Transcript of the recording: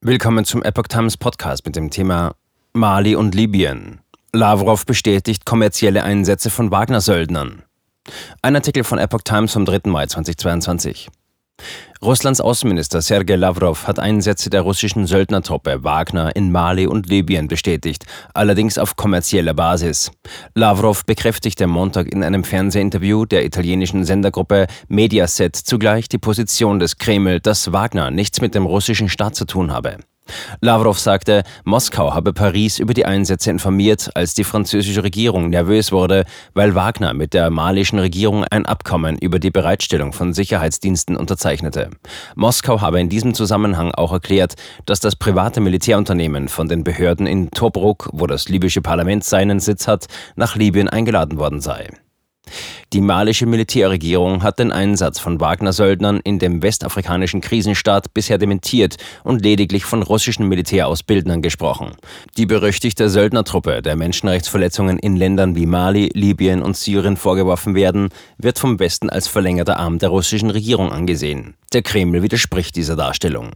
Willkommen zum Epoch Times Podcast mit dem Thema Mali und Libyen. Lavrov bestätigt kommerzielle Einsätze von Wagner-Söldnern. Ein Artikel von Epoch Times vom 3. Mai 2022. Russlands Außenminister Sergei Lavrov hat Einsätze der russischen Söldnertruppe Wagner in Mali und Libyen bestätigt, allerdings auf kommerzieller Basis. Lavrov bekräftigte Montag in einem Fernsehinterview der italienischen Sendergruppe Mediaset zugleich die Position des Kreml, dass Wagner nichts mit dem russischen Staat zu tun habe. Lavrov sagte, Moskau habe Paris über die Einsätze informiert, als die französische Regierung nervös wurde, weil Wagner mit der malischen Regierung ein Abkommen über die Bereitstellung von Sicherheitsdiensten unterzeichnete. Moskau habe in diesem Zusammenhang auch erklärt, dass das private Militärunternehmen von den Behörden in Tobruk, wo das libysche Parlament seinen Sitz hat, nach Libyen eingeladen worden sei. Die malische Militärregierung hat den Einsatz von Wagner-Söldnern in dem westafrikanischen Krisenstaat bisher dementiert und lediglich von russischen Militärausbildern gesprochen. Die berüchtigte Söldnertruppe, der Menschenrechtsverletzungen in Ländern wie Mali, Libyen und Syrien vorgeworfen werden, wird vom Westen als verlängerter Arm der russischen Regierung angesehen. Der Kreml widerspricht dieser Darstellung.